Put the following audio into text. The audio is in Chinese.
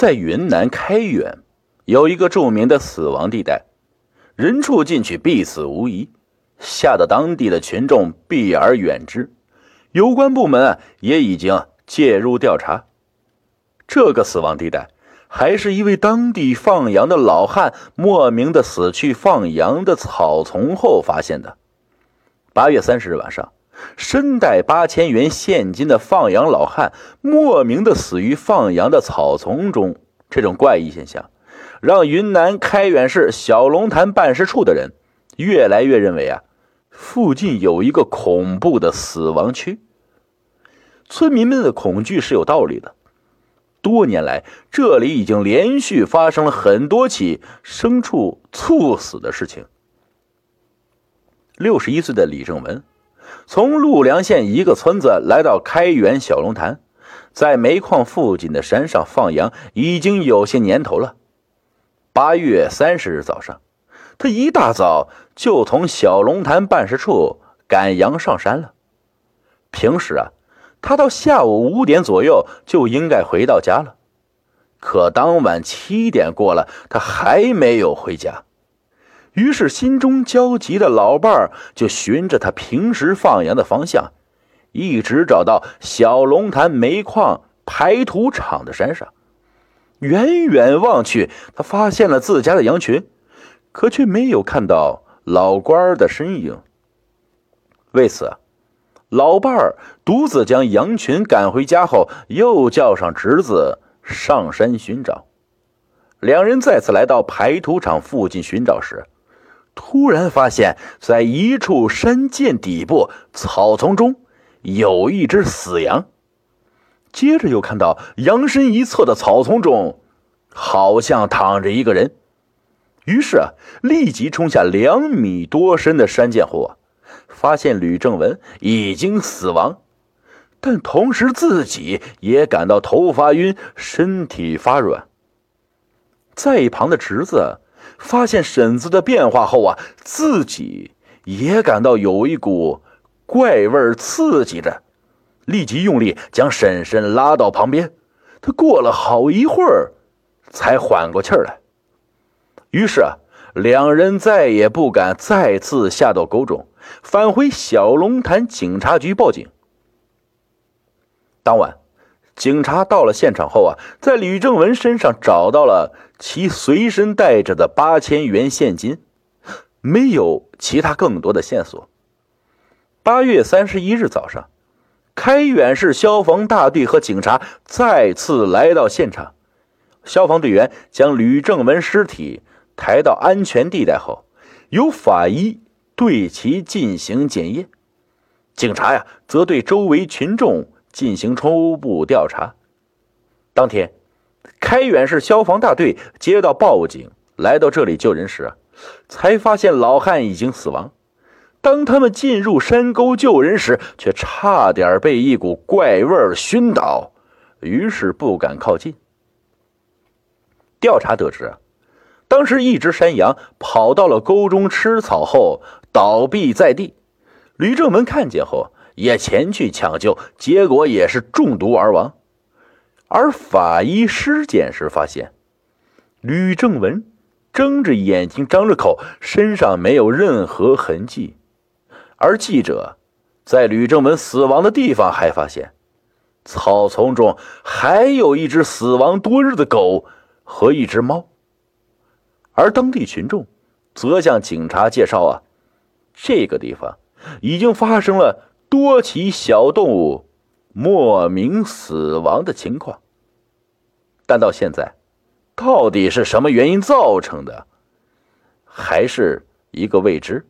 在云南开远有一个著名的死亡地带，人畜进去必死无疑，吓得当地的群众避而远之。有关部门也已经介入调查。这个死亡地带，还是一位当地放羊的老汉莫名的死去放羊的草丛后发现的。八月三十日晚上。身带八千元现金的放羊老汉莫名的死于放羊的草丛中，这种怪异现象，让云南开远市小龙潭办事处的人越来越认为啊，附近有一个恐怖的死亡区。村民们的恐惧是有道理的。多年来，这里已经连续发生了很多起牲畜猝死的事情。六十一岁的李正文。从陆良县一个村子来到开原小龙潭，在煤矿附近的山上放羊已经有些年头了。八月三十日早上，他一大早就从小龙潭办事处赶羊上山了。平时啊，他到下午五点左右就应该回到家了，可当晚七点过了，他还没有回家。于是，心中焦急的老伴儿就循着他平时放羊的方向，一直找到小龙潭煤矿排土场的山上。远远望去，他发现了自家的羊群，可却没有看到老官儿的身影。为此，老伴儿独自将羊群赶回家后，又叫上侄子上山寻找。两人再次来到排土场附近寻找时，突然发现，在一处山涧底部草丛中有一只死羊。接着又看到羊身一侧的草丛中，好像躺着一个人。于是啊，立即冲下两米多深的山涧后啊，发现吕正文已经死亡，但同时自己也感到头发晕，身体发软。在一旁的侄子。发现婶子的变化后啊，自己也感到有一股怪味刺激着，立即用力将婶婶拉到旁边。他过了好一会儿，才缓过气儿来。于是啊，两人再也不敢再次下到沟中，返回小龙潭警察局报警。当晚。警察到了现场后啊，在吕正文身上找到了其随身带着的八千元现金，没有其他更多的线索。八月三十一日早上，开远市消防大队和警察再次来到现场，消防队员将吕正文尸体抬到安全地带后，由法医对其进行检验，警察呀则对周围群众。进行初步调查。当天，开远市消防大队接到报警，来到这里救人时，才发现老汉已经死亡。当他们进入山沟救人时，却差点被一股怪味熏倒，于是不敢靠近。调查得知，当时一只山羊跑到了沟中吃草后倒毙在地，吕正文看见后。也前去抢救，结果也是中毒而亡。而法医尸检时发现，吕正文睁着眼睛，张着口，身上没有任何痕迹。而记者在吕正文死亡的地方还发现，草丛中还有一只死亡多日的狗和一只猫。而当地群众则向警察介绍啊，这个地方已经发生了。多起小动物莫名死亡的情况，但到现在，到底是什么原因造成的，还是一个未知。